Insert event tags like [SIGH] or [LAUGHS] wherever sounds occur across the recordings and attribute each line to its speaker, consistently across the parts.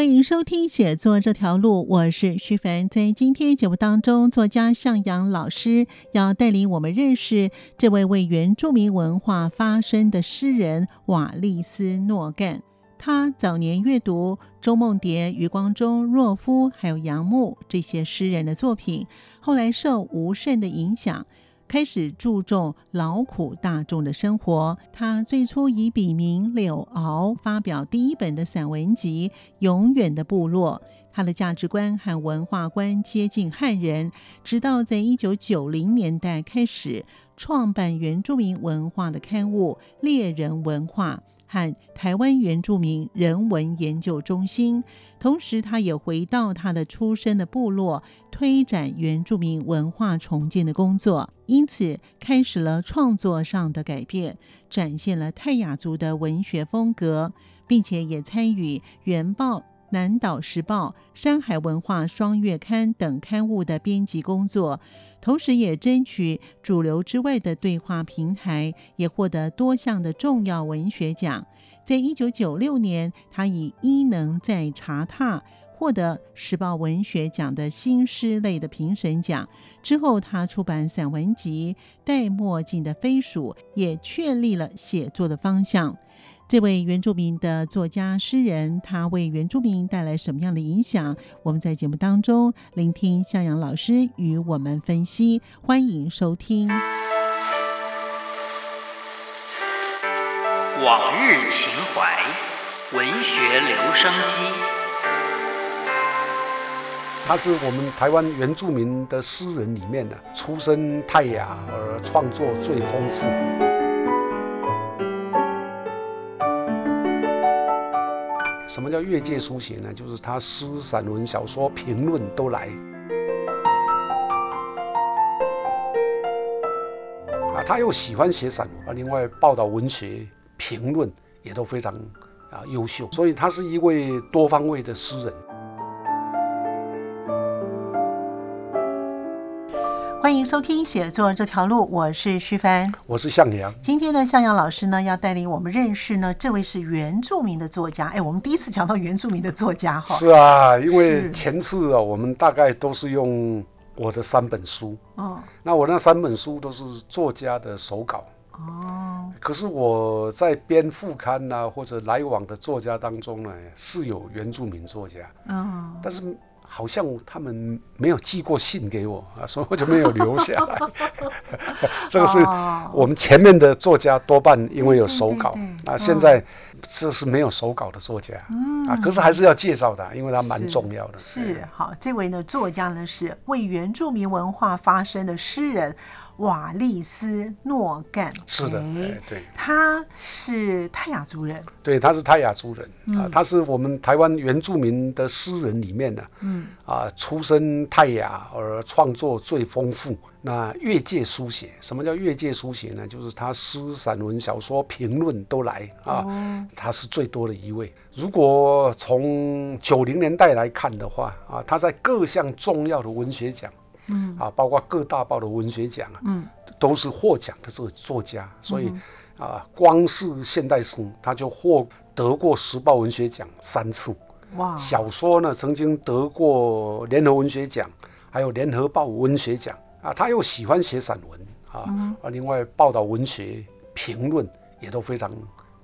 Speaker 1: 欢迎收听《写作这条路》，我是徐凡。在今天节目当中，作家向阳老师要带领我们认识这位为原住民文化发声的诗人瓦利斯诺干。他早年阅读周梦蝶、余光中、若夫还有杨牧这些诗人的作品，后来受吴胜的影响。开始注重劳苦大众的生活。他最初以笔名柳敖发表第一本的散文集《永远的部落》。他的价值观和文化观接近汉人，直到在一九九零年代开始创办原住民文化的刊物《猎人文化》。和台湾原住民人文研究中心，同时他也回到他的出生的部落，推展原住民文化重建的工作，因此开始了创作上的改变，展现了泰雅族的文学风格，并且也参与《原报》《南岛时报》《山海文化双月刊》等刊物的编辑工作。同时，也争取主流之外的对话平台，也获得多项的重要文学奖。在一九九六年，他以《伊能在茶榻》获得时报文学奖的新诗类的评审奖。之后，他出版散文集《戴墨镜的飞鼠》，也确立了写作的方向。这位原住民的作家诗人，他为原住民带来什么样的影响？我们在节目当中聆听向阳老师与我们分析，欢迎收听。
Speaker 2: 往日情怀，文学留声机。
Speaker 3: 他是我们台湾原住民的诗人里面的，出身泰雅而创作最丰富。什么叫越界书写呢？就是他诗、散文、小说、评论都来。啊，他又喜欢写散文啊，另外报道文学、评论也都非常啊优秀，所以他是一位多方位的诗人。
Speaker 1: 欢迎收听写作这条路，我是徐帆，
Speaker 3: 我是向阳。
Speaker 1: 今天呢，向阳老师呢要带领我们认识呢这位是原住民的作家。哎，我们第一次讲到原住民的作家哈。
Speaker 3: 是啊，因为前次啊，我们大概都是用我的三本书。哦。那我那三本书都是作家的手稿。哦。可是我在编副刊呐，或者来往的作家当中呢，是有原住民作家。嗯。但是。好像他们没有寄过信给我啊，所以我就没有留下来。[LAUGHS] 这个是我们前面的作家多半因为有手稿啊，现在这是没有手稿的作家啊，可是还是要介绍的，因为他蛮重要的。
Speaker 1: 是好，这位呢作家呢是为原住民文化发声的诗人。瓦利斯诺干
Speaker 3: 是的，对，
Speaker 1: 他是泰雅族人，
Speaker 3: 对，他是泰雅族人啊，他是我们台湾原住民的诗人里面的，嗯，啊，出身泰雅而创作最丰富。那越界书写，什么叫越界书写呢？就是他诗、散文、小说、评论都来啊，他是最多的一位。如果从九零年代来看的话啊，他在各项重要的文学奖。嗯。啊，包括各大报的文学奖啊，嗯，都是获奖的这个作家，所以啊，光是现代诗他就获得过时报文学奖三次，哇！小说呢曾经得过联合文学奖，还有联合报文学奖。啊。他又喜欢写散文啊，啊，另外报道文学评论也都非常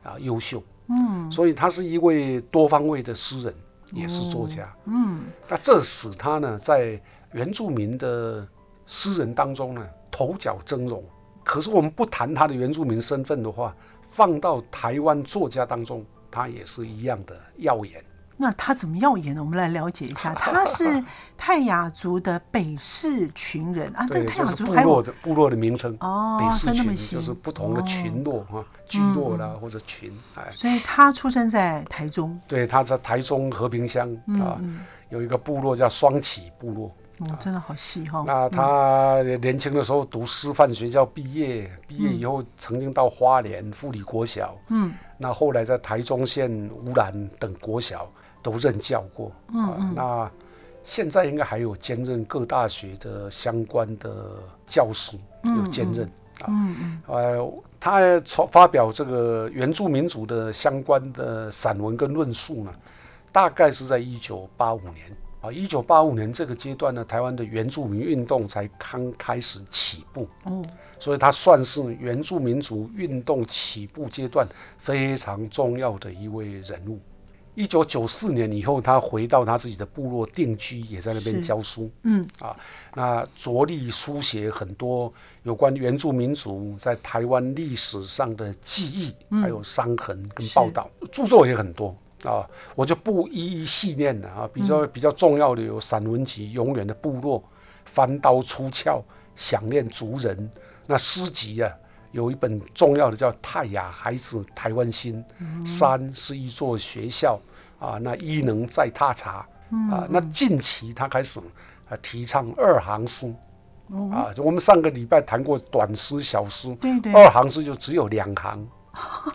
Speaker 3: 啊优秀，嗯，所以他是一位多方位的诗人，也是作家，嗯，那这使他呢在。原住民的诗人当中呢，头角峥嵘。可是我们不谈他的原住民身份的话，放到台湾作家当中，他也是一样的耀眼。
Speaker 1: 那他怎么耀眼呢？我们来了解一下，[LAUGHS] 他是泰雅族的北氏群人啊。
Speaker 3: 对，
Speaker 1: 泰雅
Speaker 3: 族部落的部落的名称
Speaker 1: 哦，
Speaker 3: 北氏群就是不同的群落啊，聚落啦或者群哎。
Speaker 1: 所以他出生在台中。
Speaker 3: 对，他在台中和平乡啊，有一个部落叫双起部落。
Speaker 1: 哦，真的好细哈。
Speaker 3: 那他年轻的时候读师范学校毕业，毕业以后曾经到花莲富里国小。嗯。那后来在台中县乌兰等国小。都任教过，嗯那现在应该还有兼任各大学的相关的教师，有兼任啊，嗯嗯，呃，他从发表这个原住民族的相关的散文跟论述呢，大概是在一九八五年啊，一九八五年这个阶段呢，台湾的原住民运动才刚开始起步，嗯，所以他算是原住民族运动起步阶段非常重要的一位人物。一九九四年以后，他回到他自己的部落定居，也在那边教书。嗯。啊，那着力书写很多有关原住民族在台湾历史上的记忆，还有伤痕跟报道，著作也很多啊。我就不一一细念了啊。比较比较重要的有散文集《永远的部落》，翻刀出鞘，想念族人。那诗集啊。有一本重要的叫《泰雅孩子台湾心》，山是一座学校啊，那伊能在踏查啊。那近期他开始啊提倡二行诗啊，就我们上个礼拜谈过短诗、小诗，
Speaker 1: 对对，
Speaker 3: 二行诗就只有两行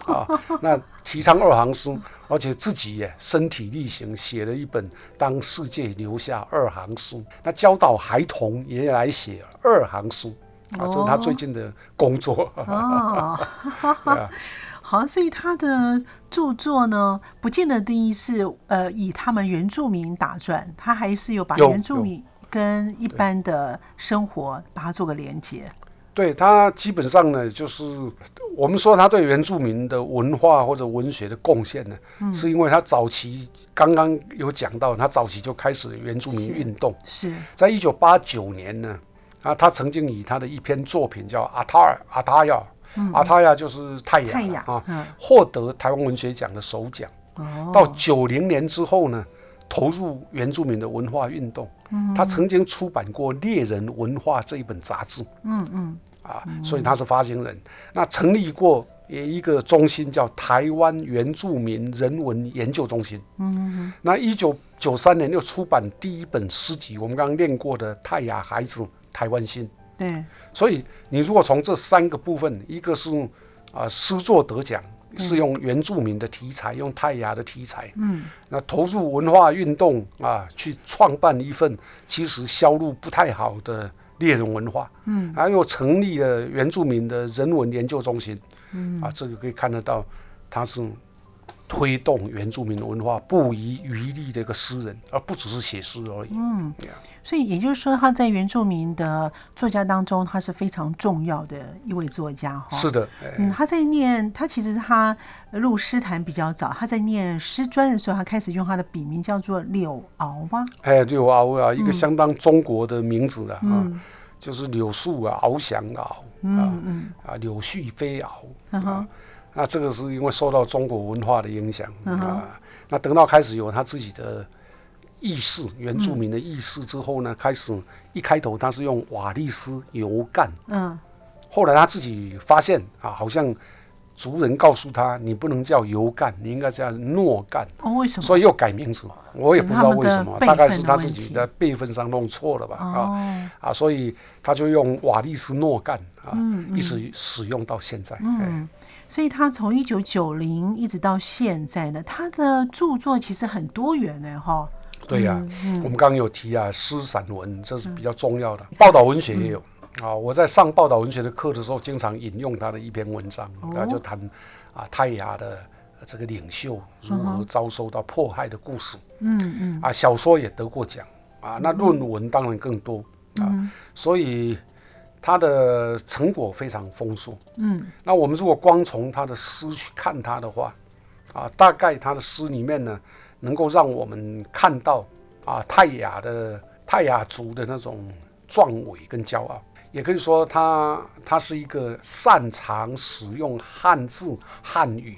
Speaker 3: 啊。那提倡二行诗，而且自己也身体力行写了一本《当世界留下二行书》，那教导孩童也来写二行书。啊，这是他最近的工作哦。[LAUGHS]
Speaker 1: 好，所以他的著作呢，不见得定义是呃以他们原住民打转，他还是有把原住民跟一般的生活把它做个连接。
Speaker 3: 对他基本上呢，就是我们说他对原住民的文化或者文学的贡献呢，是因为他早期刚刚有讲到，他早期就开始原住民运动，
Speaker 1: 是
Speaker 3: 在一九八九年呢。啊，他曾经以他的一篇作品叫《阿塔尔阿塔亚》，阿塔亚就是太阳啊，获得台湾文学奖的首奖。到九零年之后呢，投入原住民的文化运动。他曾经出版过《猎人文化》这一本杂志。嗯嗯，啊，所以他是发行人。那成立过一个中心叫台湾原住民人文研究中心。那一九九三年又出版第一本诗集，我们刚刚念过的《泰雅孩子》。台湾心，
Speaker 1: 对，
Speaker 3: 所以你如果从这三个部分，一个是啊诗作得奖，是用原住民的题材，用泰雅的题材，嗯，那投入文化运动啊，去创办一份其实销路不太好的猎人文化，嗯，还又成立了原住民的人文研究中心，嗯，啊，这个可以看得到，他是。推动原住民文化不遗余力的一个诗人，而不只是写诗而已。嗯，
Speaker 1: 所以也就是说，他在原住民的作家当中，他是非常重要的一位作家。哈，
Speaker 3: 是的。
Speaker 1: 嗯，他在念，他其实他入诗坛比较早。他在念师专的时候，他开始用他的笔名叫做柳敖吗？
Speaker 3: 哎，柳敖啊，一个相当中国的名字啊，就是柳树啊，翱翔敖，嗯嗯，啊，柳絮飞敖。那这个是因为受到中国文化的影响啊。那等到开始有他自己的意识，原住民的意识之后呢，开始一开头他是用瓦利斯油干，嗯，后来他自己发现啊，好像族人告诉他，你不能叫油干，你应该叫诺干。
Speaker 1: 哦，为什么？
Speaker 3: 所以又改名字，我也不知道为什么，大概是他自己在辈分上弄错了吧？啊啊，所以他就用瓦利斯诺干啊，一直使用到现在。嗯。
Speaker 1: 所以他从一九九零一直到现在呢，他的著作其实很多元呢，哈。
Speaker 3: 对呀，我们刚刚有提啊，诗散文这是比较重要的，报道文学也有啊。我在上报道文学的课的时候，经常引用他的一篇文章，啊，就谈啊泰雅的这个领袖如何遭受到迫害的故事。嗯嗯。啊，小说也得过奖啊，那论文当然更多啊，所以。他的成果非常丰硕，嗯，那我们如果光从他的诗去看他的话，啊，大概他的诗里面呢，能够让我们看到啊泰雅的泰雅族的那种壮伟跟骄傲，也可以说他他是一个擅长使用汉字汉语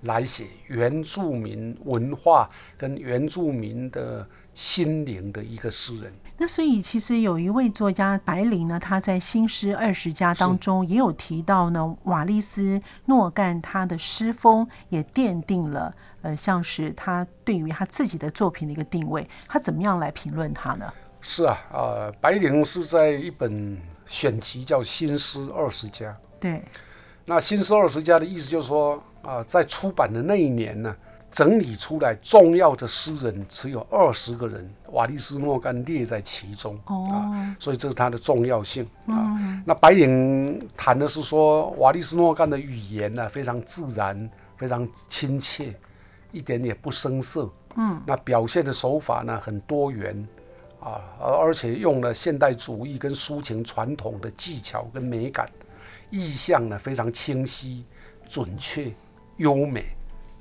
Speaker 3: 来写原住民文化跟原住民的心灵的一个诗人。
Speaker 1: 那所以其实有一位作家白灵呢，他在新诗二十家当中也有提到呢，瓦利斯诺干他的诗风也奠定了呃，像是他对于他自己的作品的一个定位。他怎么样来评论他呢？
Speaker 3: 是啊，呃，白灵是在一本选集叫《新诗二十家》。
Speaker 1: 对，
Speaker 3: 那《新诗二十家》的意思就是说啊，在出版的那一年呢。整理出来重要的诗人只有二十个人，瓦利斯诺干列在其中啊，所以这是他的重要性啊。那白影谈的是说，瓦利斯诺干的语言呢非常自然，非常亲切，一点也不生涩。嗯，那表现的手法呢很多元啊，而而且用了现代主义跟抒情传统的技巧跟美感，意象呢非常清晰、准确、优美。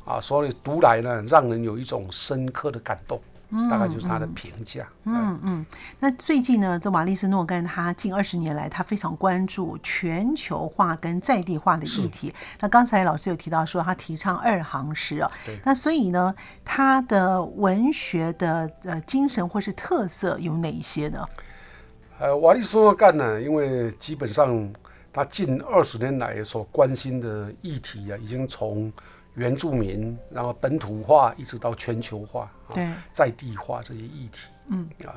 Speaker 3: 啊，所以读来呢，让人有一种深刻的感动，大概就是他的评价。
Speaker 1: 嗯嗯。那最近呢，这瓦利斯诺干他近二十年来，他非常关注全球化跟在地化的议题。那刚才老师有提到说，他提倡二行诗啊。
Speaker 3: 对。
Speaker 1: 那所以呢，他的文学的呃精神或是特色有哪一些呢？
Speaker 3: 呃，瓦利斯诺干呢，因为基本上他近二十年来所关心的议题啊，已经从原住民，然后本土化，一直到全球化，
Speaker 1: 对，
Speaker 3: 在地化这些议题，嗯。啊，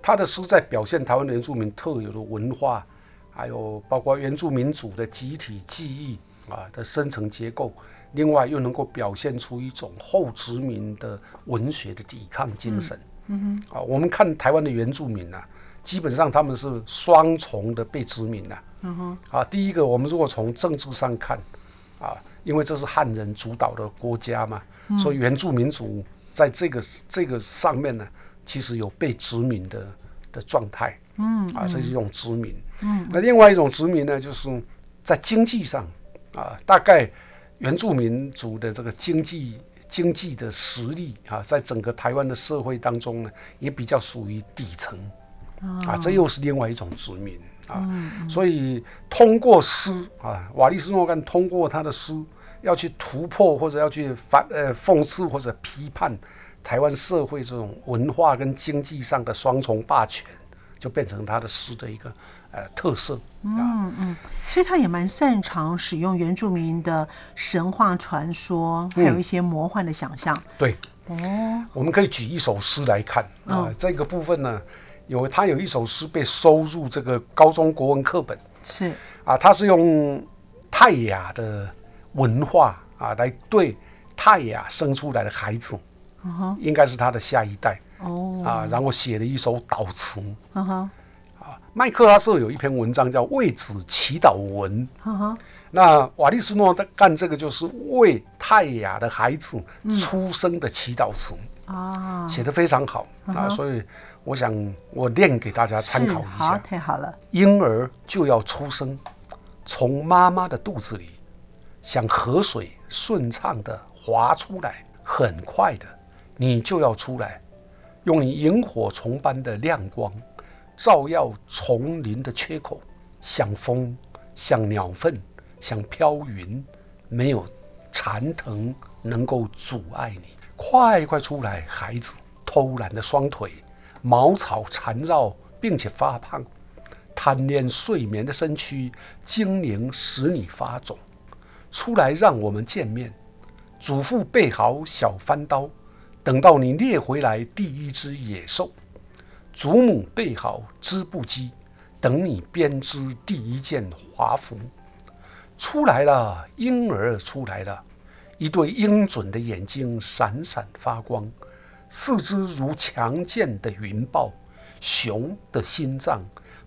Speaker 3: 他的书在表现台湾原住民特有的文化，还有包括原住民族的集体记忆啊的深层结构，另外又能够表现出一种后殖民的文学的抵抗精神，嗯。哼，啊，我们看台湾的原住民呢，基本上他们是双重的被殖民的，嗯哼，啊，第一个，我们如果从政治上看，啊。因为这是汉人主导的国家嘛，所以原住民族在这个这个上面呢，其实有被殖民的的状态，嗯，啊，这是一种殖民。嗯，那另外一种殖民呢，就是在经济上，啊，大概原住民族的这个经济经济的实力啊，在整个台湾的社会当中呢，也比较属于底层，啊，这又是另外一种殖民啊。所以通过诗啊，瓦利斯诺干通过他的诗。要去突破或者要去反呃讽刺或者批判台湾社会这种文化跟经济上的双重霸权，就变成他的诗的一个呃特色。
Speaker 1: 嗯嗯，所以他也蛮擅长使用原住民的神话传说，还有一些魔幻的想象。
Speaker 3: 对，哦，我们可以举一首诗来看啊，这个部分呢，有他有一首诗被收入这个高中国文课本。
Speaker 1: 是。
Speaker 3: 啊，他是用泰雅的。文化啊，来对泰雅生出来的孩子，应该是他的下一代。哦。啊，然后写了一首祷词，啊，麦克阿瑟有一篇文章叫《为子祈祷文》，那瓦利斯诺他干这个就是为泰雅的孩子出生的祈祷词。啊，写的非常好。啊，所以我想我念给大家参考一下，好
Speaker 1: 太好了，
Speaker 3: 婴儿就要出生，从妈妈的肚子里。像河水顺畅的滑出来，很快的，你就要出来，用你萤火虫般的亮光，照耀丛林的缺口，像风，像鸟粪，像飘云，没有蝉藤能够阻碍你。快快出来，孩子！偷懒的双腿，茅草缠绕，并且发胖，贪恋睡眠的身躯，精灵使你发肿。出来让我们见面，祖父备好小翻刀，等到你猎回来第一只野兽；祖母备好织布机，等你编织第一件华服。出来了，婴儿出来了，一对鹰隼的眼睛闪闪发光，四肢如强健的云豹，熊的心脏，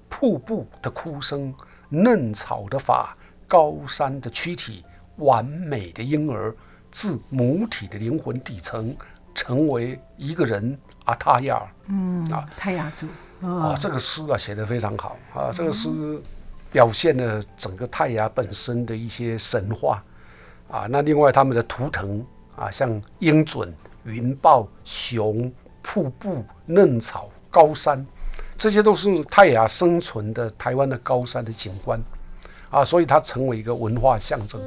Speaker 3: 瀑布的哭声，嫩草的发，高山的躯体。完美的婴儿自母体的灵魂底层成为一个人阿塔亚，
Speaker 1: 嗯啊，泰雅族
Speaker 3: 啊，这个诗啊写得非常好啊，这个诗表现了整个泰雅本身的一些神话啊。那另外他们的图腾啊，像鹰隼、云豹、熊、瀑布、嫩草、高山，这些都是泰雅生存的台湾的高山的景观啊，所以它成为一个文化象征。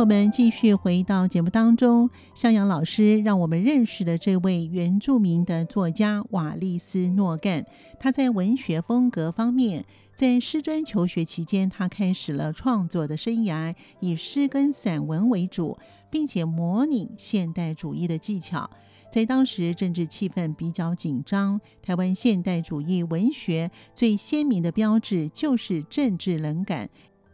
Speaker 1: 朋友们继续回到节目当中。向阳老师让我们认识的这位原住民的作家瓦利斯诺干，他在文学风格方面，在师专求学期间，他开始了创作的生涯，以诗跟散文为主，并且模拟现代主义的技巧。在当时政治气氛比较紧张，台湾现代主义文学最鲜明的标志就是政治冷感。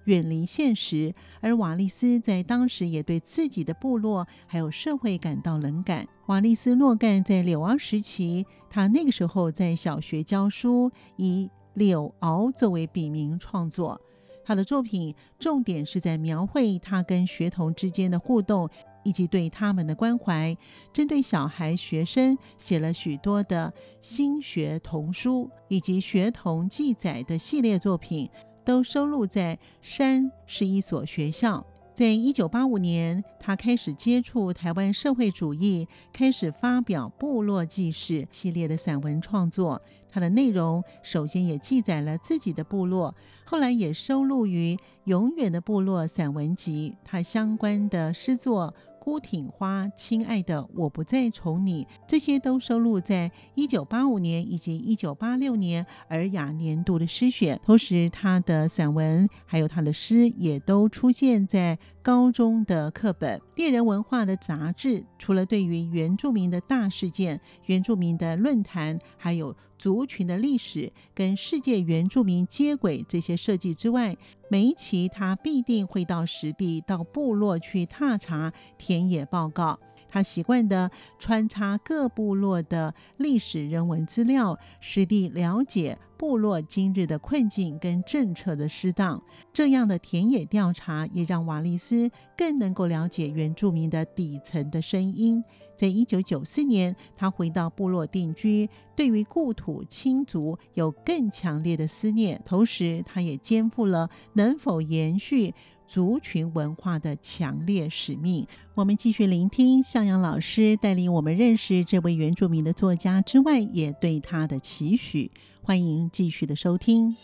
Speaker 1: 远离现实，而瓦利斯在当时也对自己的部落还有社会感到冷感。瓦利斯诺干在柳敖时期，他那个时候在小学教书，以柳敖作为笔名创作。他的作品重点是在描绘他跟学童之间的互动，以及对他们的关怀。针对小孩学生，写了许多的新学童书，以及学童记载的系列作品。都收录在《山》是一所学校。在一九八五年，他开始接触台湾社会主义，开始发表《部落纪事》系列的散文创作。他的内容首先也记载了自己的部落，后来也收录于《永远的部落》散文集。他相关的诗作。孤挺花，亲爱的，我不再宠你，这些都收录在一九八五年以及一九八六年尔雅年度的诗选。同时，他的散文还有他的诗也都出现在高中的课本。猎人文化的杂志，除了对于原住民的大事件、原住民的论坛，还有族群的历史跟世界原住民接轨这些设计之外，每一期他必定会到实地、到部落去踏查田野报告。他习惯的穿插各部落的历史人文资料，实地了解部落今日的困境跟政策的失当。这样的田野调查，也让瓦利斯更能够了解原住民的底层的声音。在一九九四年，他回到部落定居，对于故土亲族有更强烈的思念。同时，他也肩负了能否延续族群文化的强烈使命。我们继续聆听向阳老师带领我们认识这位原住民的作家之外，也对他的期许。欢迎继续的收听。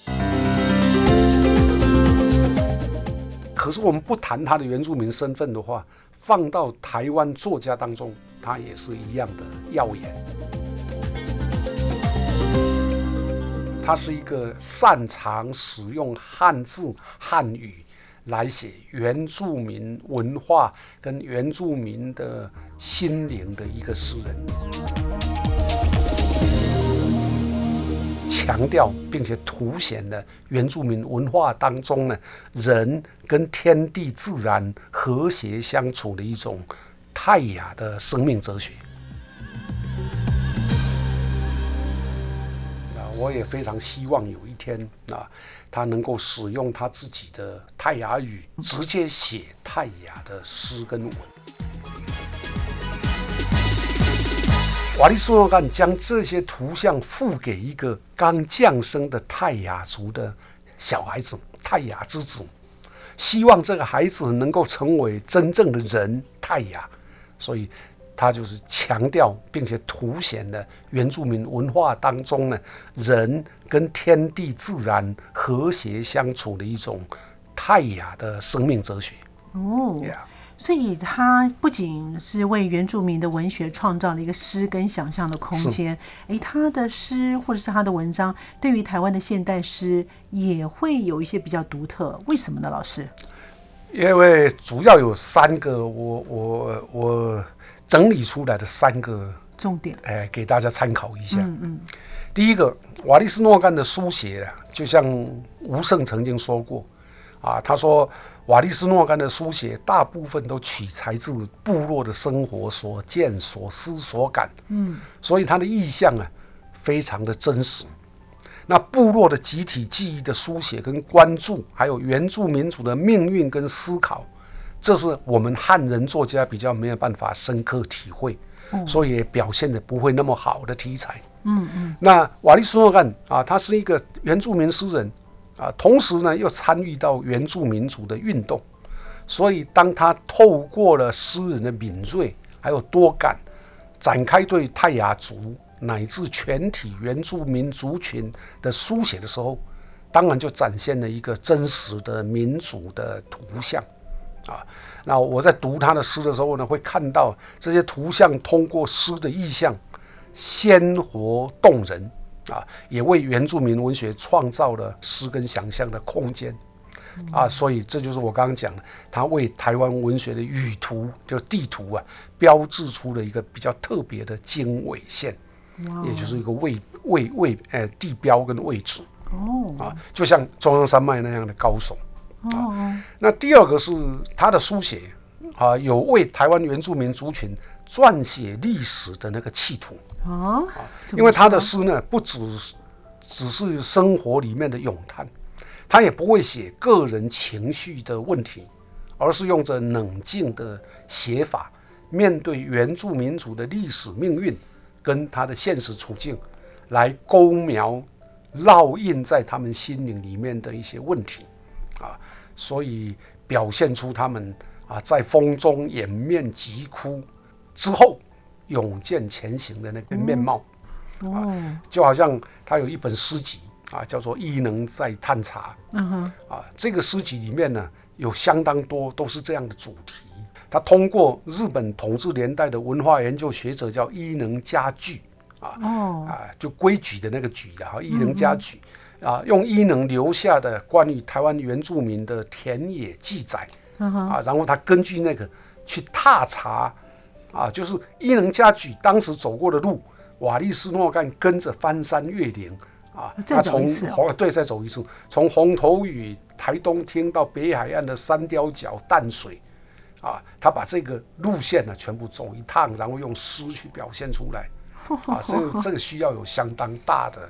Speaker 3: 可是，我们不谈他的原住民身份的话，放到台湾作家当中。他也是一样的耀眼。他是一个擅长使用汉字汉语来写原住民文化跟原住民的心灵的一个诗人，强调并且凸显了原住民文化当中呢人跟天地自然和谐相处的一种。泰雅的生命哲学我也非常希望有一天啊，他能够使用他自己的泰雅语，直接写泰雅的诗跟文。瓦利苏诺干将这些图像付给一个刚降生的泰雅族的小孩子，泰雅之子，希望这个孩子能够成为真正的人，泰雅。所以，他就是强调并且凸显了原住民文化当中呢，人跟天地自然和谐相处的一种泰雅的生命哲学。
Speaker 4: 哦，所以他不仅是为原住民的文学创造了一个诗跟想象的空间，哎，他的诗或者是他的文章，对于台湾的现代诗也会有一些比较独特。为什么呢，老师？
Speaker 3: 因为主要有三个，我我我整理出来的三个
Speaker 4: 重点，
Speaker 3: 哎，给大家参考一下。嗯嗯。第一个，瓦利斯诺干的书写啊，就像吴胜曾经说过，啊，他说瓦利斯诺干的书写大部分都取材自部落的生活所见所思所感，嗯，所以他的意象啊，非常的真实。那部落的集体记忆的书写跟关注，还有原住民族的命运跟思考，这是我们汉人作家比较没有办法深刻体会，所以表现的不会那么好的题材。嗯嗯。那瓦利斯诺干啊，他是一个原住民诗人啊，同时呢又参与到原住民族的运动，所以当他透过了诗人的敏锐还有多感，展开对泰雅族。乃至全体原住民族群的书写的时候，当然就展现了一个真实的民族的图像，啊，那我在读他的诗的时候呢，会看到这些图像通过诗的意象，鲜活动人啊，也为原住民文学创造了诗跟想象的空间。啊，所以这就是我刚刚讲的，他为台湾文学的语图就地图啊，标志出了一个比较特别的经纬线，也就是一个位位位呃地标跟位置。
Speaker 4: 哦。
Speaker 3: 啊，就像中央山脉那样的高耸。
Speaker 4: 哦。
Speaker 3: 那第二个是他的书写啊，有为台湾原住民族群撰写历史的那个企图，
Speaker 4: 哦，怎么
Speaker 3: 因为他的诗呢，不只只是生活里面的咏叹，他也不会写个人情绪的问题，而是用着冷静的写法，面对原住民族的历史命运跟他的现实处境，来勾描、烙印在他们心灵里面的一些问题，啊，所以表现出他们啊在风中掩面疾哭之后，勇健前行的那个面貌。
Speaker 4: 哦，
Speaker 3: 就好像他有一本诗集啊，叫做《异能在探查
Speaker 4: 嗯哼，》
Speaker 3: 啊。这个诗集里面呢，有相当多都是这样的主题。他通过日本统治年代的文化研究学者叫伊能家具啊
Speaker 4: 哦，
Speaker 3: 啊，就规矩的那个矩的哈，伊能家矩啊，用伊能留下的关于台湾原住民的田野记载啊，然后他根据那个去踏查啊，就是伊能家举当时走过的路，瓦利斯诺干跟着翻山越岭啊，
Speaker 4: 再
Speaker 3: 他从红对再走一次，从红头屿台东厅到北海岸的三雕角淡水啊，他把这个路线呢全部走一趟，然后用诗去表现出来 [LAUGHS] 啊，所以这个需要有相当大的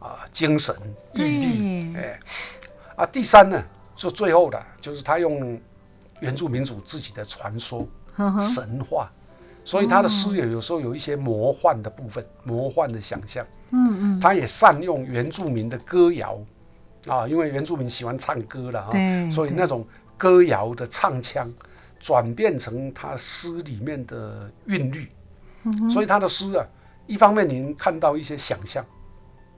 Speaker 3: 啊精神毅力，哎啊，第三呢，就最后的就是他用原住民族自己的传说、神话，所以他的诗也有时候有一些魔幻的部分，魔幻的想象。
Speaker 4: 嗯嗯，
Speaker 3: 他也善用原住民的歌谣啊，因为原住民喜欢唱歌了
Speaker 4: 对
Speaker 3: 啊，所以那种歌谣的唱腔转变成他诗里面的韵律，
Speaker 4: 嗯
Speaker 3: 所以他的诗啊，一方面您看到一些想象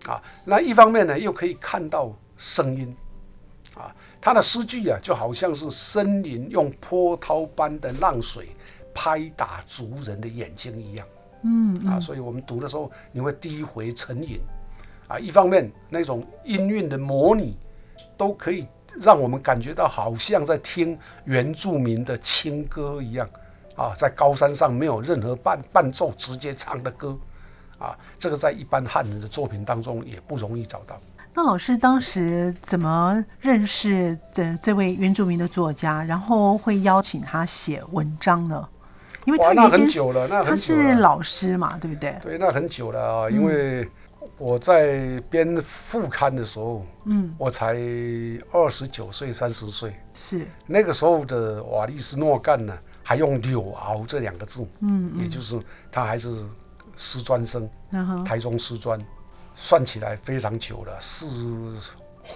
Speaker 3: 啊，那一方面呢又可以看到声音啊，他的诗句啊就好像是森林用波涛般的浪水拍打族人的眼睛一样。
Speaker 4: 嗯
Speaker 3: 啊，所以我们读的时候，你会低回沉吟，啊，一方面那种音韵的模拟，都可以让我们感觉到好像在听原住民的轻歌一样，啊，在高山上没有任何伴伴奏，直接唱的歌，啊，这个在一般汉人的作品当中也不容易找到。
Speaker 4: 那老师当时怎么认识这这位原住民的作家，然后会邀请他写文章呢？因为他原先
Speaker 3: 很久了，那
Speaker 4: 他
Speaker 3: 很久了。
Speaker 4: 是老师嘛，对不对？
Speaker 3: 对，那很久了啊，因为我在编副刊的时候，
Speaker 4: 嗯，
Speaker 3: 我才二十九岁、三十岁。
Speaker 4: 是，
Speaker 3: 那个时候的瓦利斯诺干呢，还用柳熬这两个字，
Speaker 4: 嗯
Speaker 3: 也就是他还是师专生，台中师专，算起来非常久了，四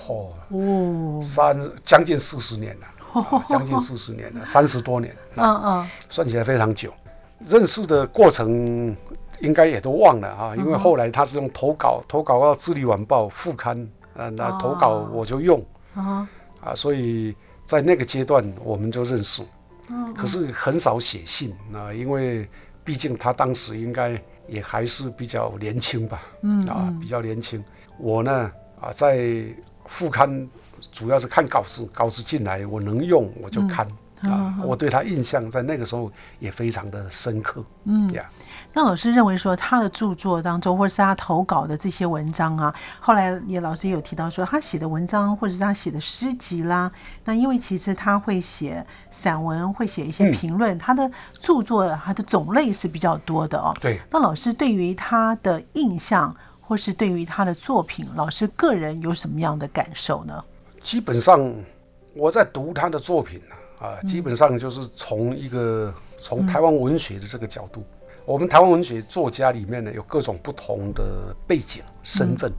Speaker 3: 哦
Speaker 4: 哦，
Speaker 3: 三将近四十年了，啊将近四十年了，三十多年，
Speaker 4: 嗯嗯，
Speaker 3: 算起来非常久。认识的过程应该也都忘了啊，因为后来他是用投稿，投稿到《智利晚报》副刊，啊，那投稿
Speaker 4: 哦
Speaker 3: 我就用。
Speaker 4: 啊，
Speaker 3: 啊，所以在那个阶段我们就认识，
Speaker 4: 嗯。
Speaker 3: 可是很少写信啊，因为毕竟他当时应该也还是比较年轻吧，
Speaker 4: 嗯
Speaker 3: 啊，比较年轻。我呢啊，在副刊主要是看稿子，稿子进来我能用我就看。啊，我对他印象在那个时候也非常的深刻。
Speaker 4: 嗯
Speaker 3: 呀，
Speaker 4: 那老师认为说他的著作当中，或者是他投稿的这些文章啊，后来也老师也有提到说，他写的文章或者是他写的诗集啦，那因为其实他会写散文，会写一些
Speaker 3: 嗯
Speaker 4: 评论，他的著作他的种类是比较多的哦。
Speaker 3: 对，
Speaker 4: 那老师对于他的印象，或是对于他的作品，老师个人有什么样的感受呢？
Speaker 3: 基本上我在读他的作品啊，基本上就是从一个从台湾文学的这个角度，我们台湾文学作家里面呢有各种不同的背景身份，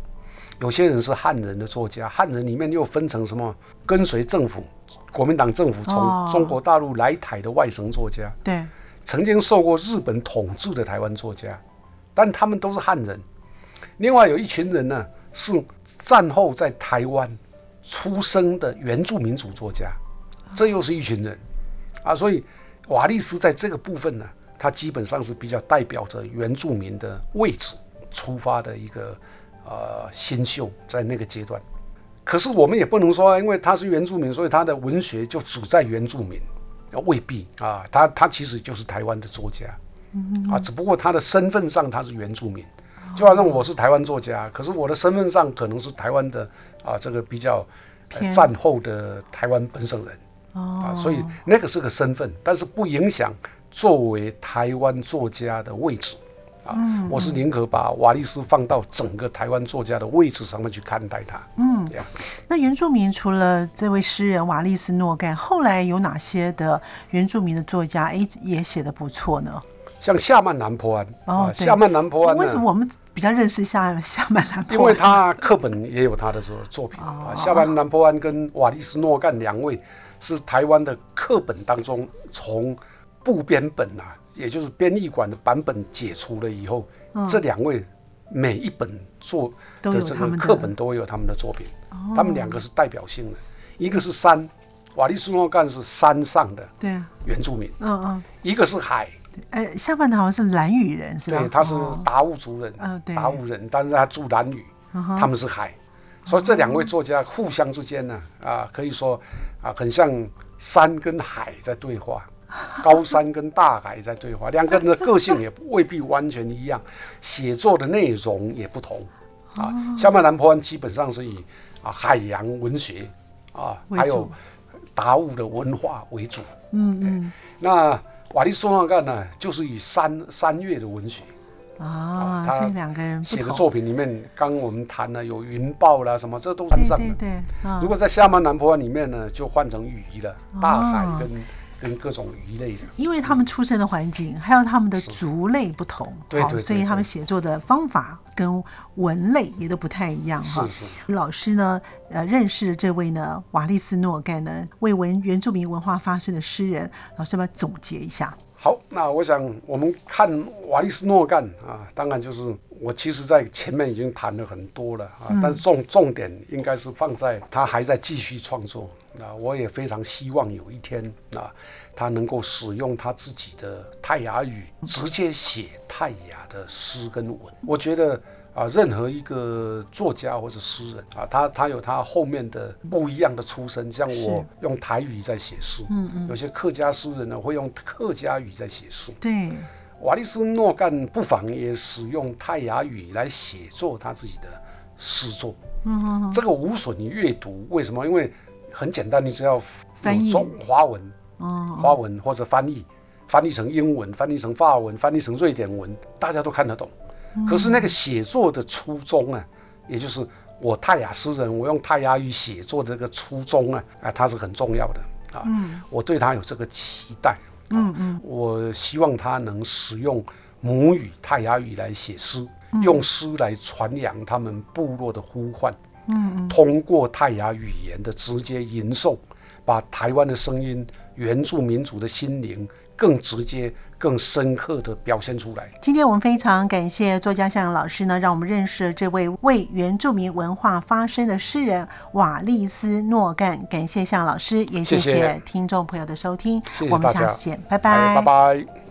Speaker 3: 有些人是汉人的作家，汉人里面又分成什么跟随政府、国民党政府
Speaker 4: 哦。
Speaker 3: 从中国大陆来台的外省作家，
Speaker 4: 对，
Speaker 3: 曾经受过日本统治的台湾作家，但他们都是汉人。另外有一群人呢，是战后在台湾出生的原住民族作家，这又是一群人。啊，所以瓦利斯在这个部分呢，它基本上是比较代表着原住民的位置出发的一个呃新秀，在那个阶段。可是我们也不能说，因为他是原住民，所以他的文学就只在原住民，未必啊，他他其实就是台湾的作家，啊，只不过他的身份上他是原住民，就好像我是台湾作家，可是我的身份上可能是台湾的啊，这个比较战后的台湾本省人，啊，所以那个是个身份，但是不影响作为台湾作家的位置。嗯，我是宁可把瓦利斯放到整个台湾作家的位置上面去看待他。
Speaker 4: 嗯，这样。那原住民除了这位诗人瓦利斯诺干，后来有哪些的原住民的作家哎也写的不错呢？
Speaker 3: 像夏曼南坡安哦，夏曼南坡安，
Speaker 4: 为什么我们比较认识夏 [LAUGHS] 夏曼南坡安？
Speaker 3: 因为他课本也有他的作作品啊。夏曼南坡安跟瓦利斯诺干两位是台湾的课本当中从部编本啊。也就是编译馆的版本解除了以后，这两位每一本做的这个课本都会有他们的作品，他们两个是代表性的，一个是山，瓦利斯诺干是山上的对原住民，嗯嗯，一个是海，
Speaker 4: 哎，下半场好像是蓝屿人是吧？
Speaker 3: 对，他是达悟族人，达悟人，但是他住蓝屿，他们是海，所以这两位作家互相之间呢，啊，可以说啊，很像山跟海在对话。[LAUGHS] 高山跟大海在对话，两个人的个性也未必完全一样，写作的内容也不同啊。夏曼南坡湾基本上是以啊海洋文学啊，还有达悟的文化为主。嗯嗯。那瓦利斯诺干呢，就是以山山岳的文学
Speaker 4: 啊。他两个人
Speaker 3: 写的作品里面，刚我们谈了有云豹啦什么，这都是上的。对。如果在夏曼南坡湾里面呢，就换成雨了，大海跟。跟各种鱼类的，
Speaker 4: 因为他们出生的环境还有他们的族类不同，
Speaker 3: 对对，
Speaker 4: 所以他们写作的方法跟文类也都不太一样
Speaker 3: 哈。是是。
Speaker 4: 老师呢，呃，认识这位呢，瓦利斯诺盖呢，为文原住民文化发声的诗人，老师要总结一下。
Speaker 3: 好，那我想我们看瓦利斯诺干啊，当然就是我其实在前面已经谈了很多了啊，但是重重点应该是放在他还在继续创作。那我也非常希望有一天啊，他能够使用他自己的泰雅语直接写泰雅的诗跟文。我觉得啊，任何一个作家或者诗人啊，他他有他后面的不一样的出身。像我用台语在写诗，嗯嗯，有些客家诗人呢会用客家语在写诗。
Speaker 4: 对，
Speaker 3: 瓦利斯诺干不妨也使用泰雅语来写作他自己的诗作。嗯，这个无损于阅读。为什么？因为很简单，你只要用中华文，华文或者翻译，翻译成英文，翻译成法文，翻译成瑞典文，大家都看得懂。可是那个写作的初衷啊，也就是我泰雅诗人，我用泰雅语写作的这个初衷啊，啊，它是很重要的啊。我对他有这个期待。嗯嗯，我希望他能使用母语泰雅语来写诗，用诗来传扬他们部落的呼唤。嗯，通过泰雅语言的直接吟诵，把台湾的声音、原住民族的心灵更直接、更深刻的表现出来。
Speaker 4: 今天我们非常感谢作家向阳老师呢，让我们认识这位为原住民文化发声的诗人瓦利斯诺干。感谢向老师，也谢谢听众朋友的收听。我们下次见，拜拜，
Speaker 3: 拜拜。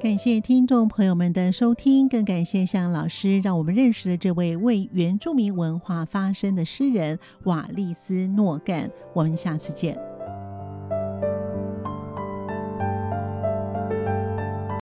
Speaker 1: 感谢听众朋友们的收听，更感谢向老师让我们认识了这位为原住民文化发声的诗人瓦利斯诺干。我们下次见。